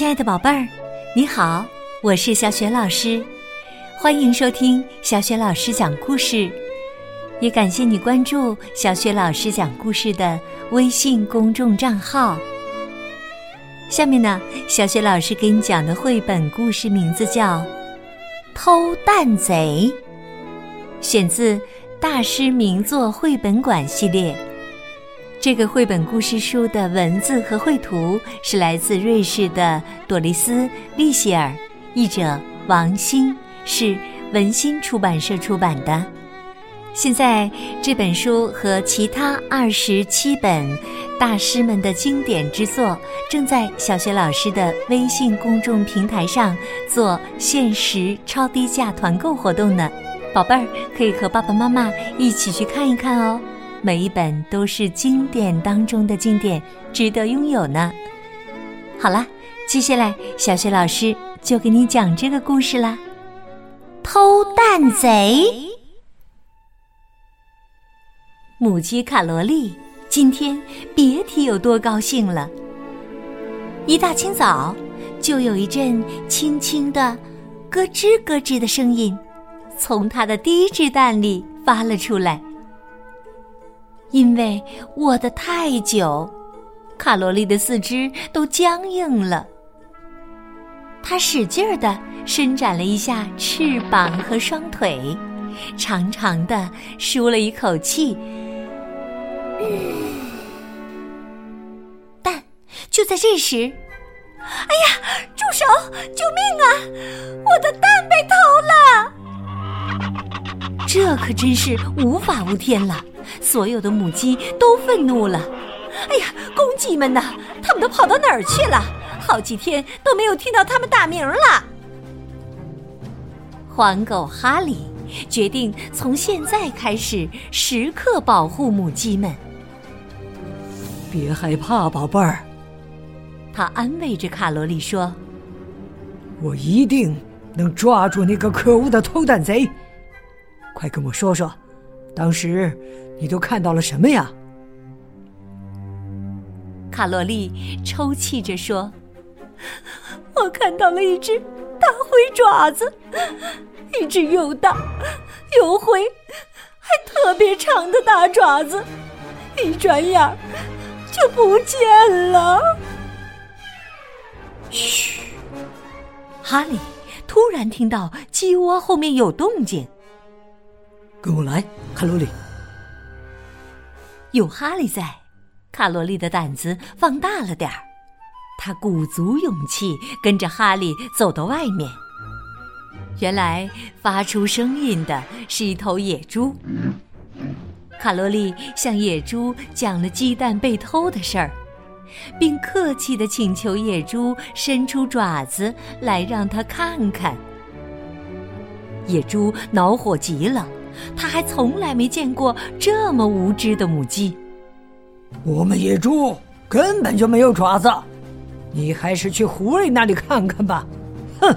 亲爱的宝贝儿，你好，我是小雪老师，欢迎收听小雪老师讲故事，也感谢你关注小雪老师讲故事的微信公众账号。下面呢，小雪老师给你讲的绘本故事名字叫《偷蛋贼》，选自大师名作绘本馆系列。这个绘本故事书的文字和绘图是来自瑞士的朵丽丝·利希尔，译者王鑫，是文心出版社出版的。现在这本书和其他二十七本大师们的经典之作正在小学老师的微信公众平台上做限时超低价团购活动呢，宝贝儿可以和爸爸妈妈一起去看一看哦。每一本都是经典当中的经典，值得拥有呢。好了，接下来小雪老师就给你讲这个故事啦。偷蛋贼，母鸡卡罗莉今天别提有多高兴了。一大清早，就有一阵轻轻的咯吱咯吱的声音，从它的第一只蛋里发了出来。因为卧得太久，卡罗莉的四肢都僵硬了。她使劲儿的伸展了一下翅膀和双腿，长长的舒了一口气。但就在这时，哎呀！住手！救命啊！我的蛋被偷了！这可真是无法无天了。所有的母鸡都愤怒了。哎呀，公鸡们呐？他们都跑到哪儿去了？好几天都没有听到他们打鸣了。黄狗哈利决定从现在开始时刻保护母鸡们。别害怕，宝贝儿。他安慰着卡罗莉说：“我一定能抓住那个可恶的偷蛋贼。快跟我说说，当时……”你都看到了什么呀？卡洛莉抽泣着说：“我看到了一只大灰爪子，一只又大又灰还特别长的大爪子，一转眼就不见了。”嘘，哈利突然听到鸡窝后面有动静，跟我来，卡洛莉。有哈利在，卡罗莉的胆子放大了点儿。她鼓足勇气跟着哈利走到外面。原来发出声音的是一头野猪。卡罗莉向野猪讲了鸡蛋被偷的事儿，并客气的请求野猪伸出爪子来让他看看。野猪恼火极了。他还从来没见过这么无知的母鸡。我们野猪根本就没有爪子，你还是去狐狸那里看看吧。哼！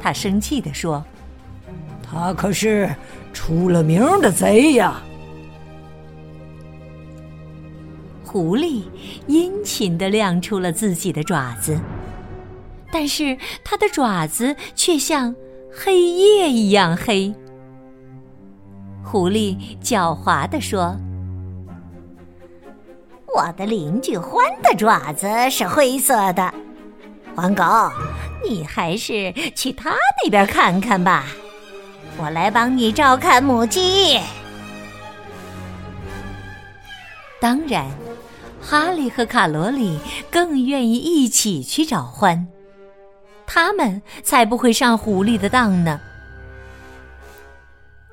他生气地说：“他可是出了名的贼呀。”狐狸殷勤的亮出了自己的爪子，但是它的爪子却像黑夜一样黑。狐狸狡猾地说：“我的邻居獾的爪子是灰色的，黄狗，你还是去他那边看看吧。我来帮你照看母鸡。”当然，哈利和卡罗里更愿意一起去找獾，他们才不会上狐狸的当呢。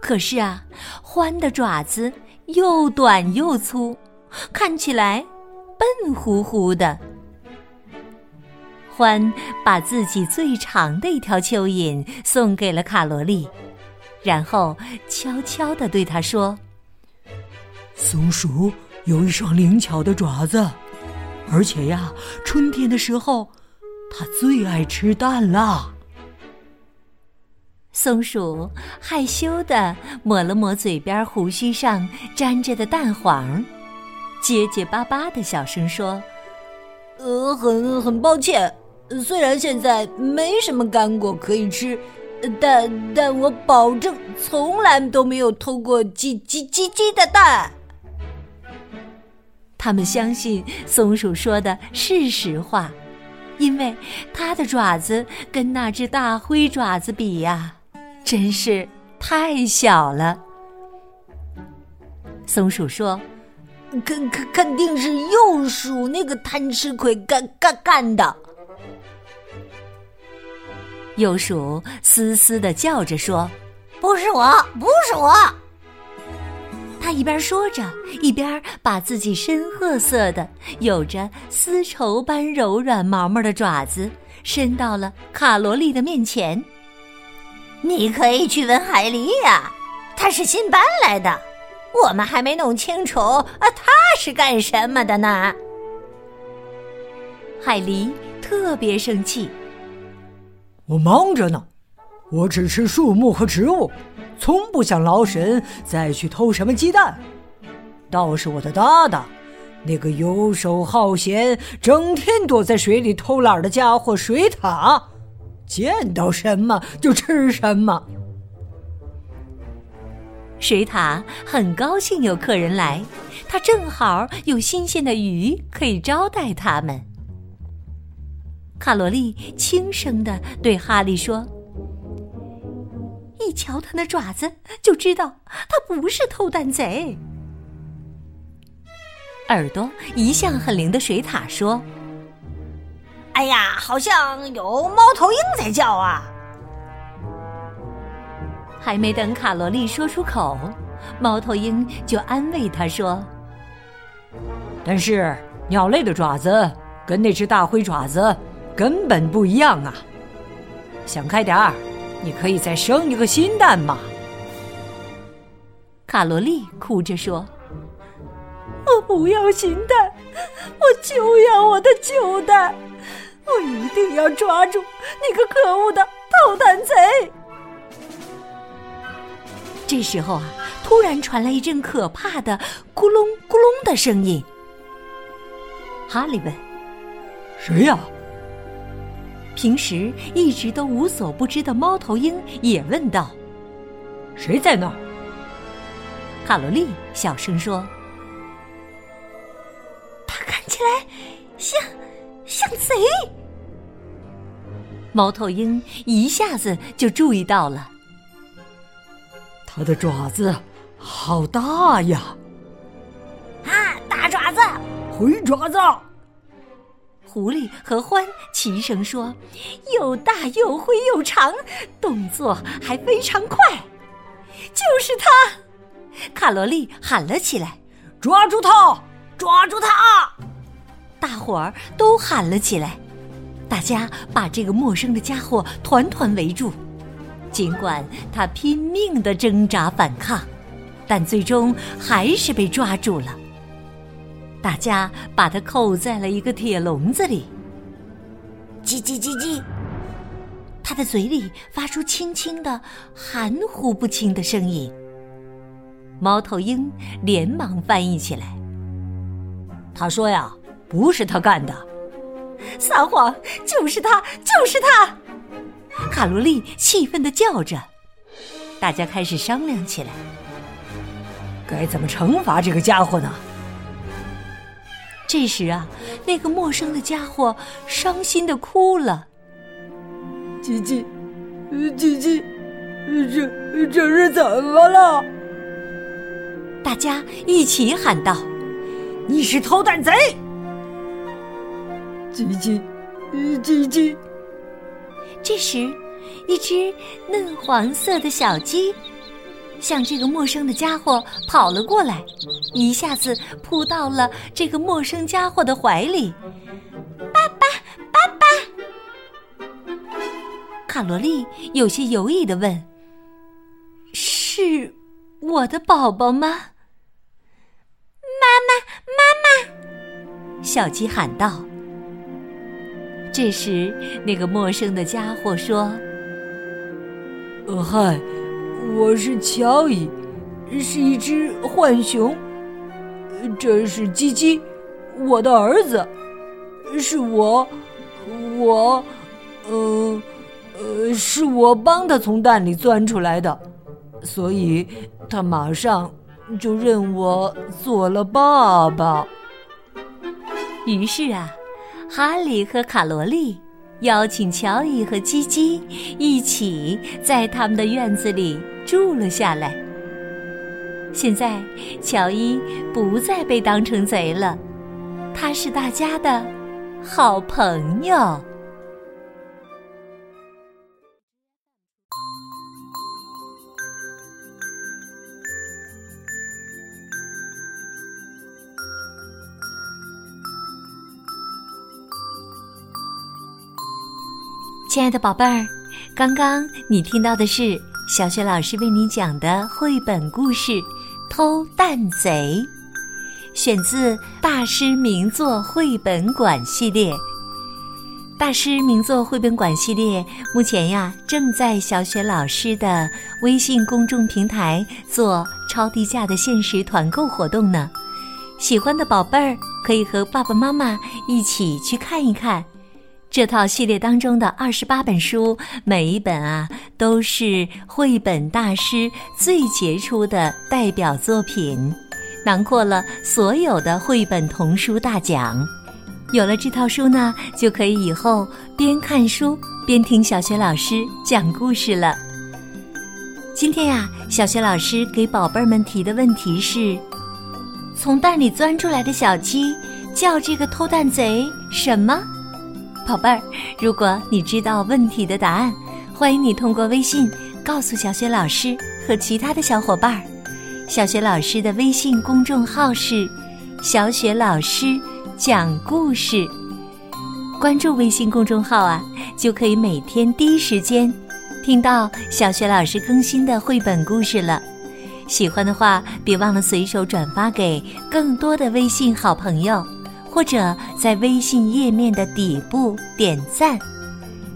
可是啊，獾的爪子又短又粗，看起来笨乎乎的。獾把自己最长的一条蚯蚓送给了卡罗莉，然后悄悄地对他说：“松鼠有一双灵巧的爪子，而且呀，春天的时候，它最爱吃蛋啦。”松鼠害羞地抹了抹嘴边胡须上粘着的蛋黄，结结巴巴的小声说：“呃，很很抱歉，虽然现在没什么干果可以吃，但但我保证从来都没有偷过鸡鸡鸡鸡的蛋。他们相信松鼠说的是实话，因为它的爪子跟那只大灰爪子比呀，真是太小了。松鼠说：“肯肯肯定是幼鼠那个贪吃鬼干干干的。”幼鼠嘶嘶的叫着说：“不是我，不是我。”他一边说着，一边把自己深褐色的、有着丝绸般柔软毛毛的爪子伸到了卡罗莉的面前。你可以去问海狸呀，他是新搬来的，我们还没弄清楚啊，他是干什么的呢？海狸特别生气。我忙着呢，我只吃树木和植物，从不想劳神再去偷什么鸡蛋。倒是我的搭档，那个游手好闲、整天躲在水里偷懒的家伙水獭，见到什么就吃什么。水獭很高兴有客人来，他正好有新鲜的鱼可以招待他们。卡罗莉轻声的对哈利说：“一瞧他那爪子，就知道他不是偷蛋贼。”耳朵一向很灵的水獭说：“哎呀，好像有猫头鹰在叫啊！”还没等卡罗莉说出口，猫头鹰就安慰他说：“但是鸟类的爪子跟那只大灰爪子。”根本不一样啊！想开点儿，你可以再生一个新蛋嘛。卡罗莉哭着说：“我不要新蛋，我就要我的旧蛋！我一定要抓住那个可恶的偷蛋贼！”这时候啊，突然传来一阵可怕的“咕隆咕隆”的声音。哈利问：“谁呀？”平时一直都无所不知的猫头鹰也问道：“谁在那儿？”卡罗莉小声说：“他看起来像像贼。”猫头鹰一下子就注意到了，它的爪子好大呀！啊，大爪子，灰爪子。狐狸和獾齐声说：“又大又灰又长，动作还非常快，就是它！”卡罗莉喊了起来：“抓住它！抓住它！”大伙儿都喊了起来。大家把这个陌生的家伙团团围住。尽管他拼命的挣扎反抗，但最终还是被抓住了。大家把它扣在了一个铁笼子里。叽叽叽叽，他的嘴里发出轻轻的、含糊不清的声音。猫头鹰连忙翻译起来。他说：“呀，不是他干的，撒谎，就是他，就是他！”卡罗丽气愤的叫着。大家开始商量起来，该怎么惩罚这个家伙呢？这时啊，那个陌生的家伙伤心的哭了。吉吉，吉吉，这这是怎么了？大家一起喊道：“你是偷蛋贼！”吉吉，吉吉。这时，一只嫩黄色的小鸡。向这个陌生的家伙跑了过来，一下子扑到了这个陌生家伙的怀里。爸爸，爸爸！卡罗莉有些犹豫的问：“是我的宝宝吗？”妈妈，妈妈！小鸡喊道。这时，那个陌生的家伙说：“呃，嗨。”我是乔伊，是一只浣熊。这是鸡鸡，我的儿子。是我，我，呃，呃，是我帮他从蛋里钻出来的，所以他马上就认我做了爸爸。于是啊，哈利和卡罗莉邀请乔伊和基基一起在他们的院子里住了下来。现在，乔伊不再被当成贼了，他是大家的好朋友。亲爱的宝贝儿，刚刚你听到的是小雪老师为你讲的绘本故事《偷蛋贼》，选自大师名作绘本馆系列。大师名作绘本馆系列目前呀正在小雪老师的微信公众平台做超低价的限时团购活动呢。喜欢的宝贝儿可以和爸爸妈妈一起去看一看。这套系列当中的二十八本书，每一本啊都是绘本大师最杰出的代表作品，囊括了所有的绘本童书大奖。有了这套书呢，就可以以后边看书边听小学老师讲故事了。今天呀，小学老师给宝贝儿们提的问题是：从蛋里钻出来的小鸡叫这个偷蛋贼什么？宝贝儿，如果你知道问题的答案，欢迎你通过微信告诉小雪老师和其他的小伙伴儿。小雪老师的微信公众号是“小雪老师讲故事”，关注微信公众号啊，就可以每天第一时间听到小雪老师更新的绘本故事了。喜欢的话，别忘了随手转发给更多的微信好朋友。或者在微信页面的底部点赞。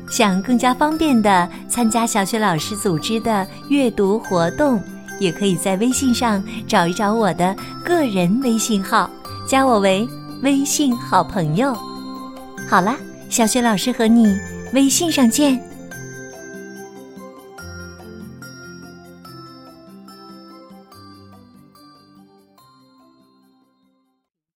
想更加方便的参加小雪老师组织的阅读活动，也可以在微信上找一找我的个人微信号，加我为微信好朋友。好啦，小雪老师和你微信上见。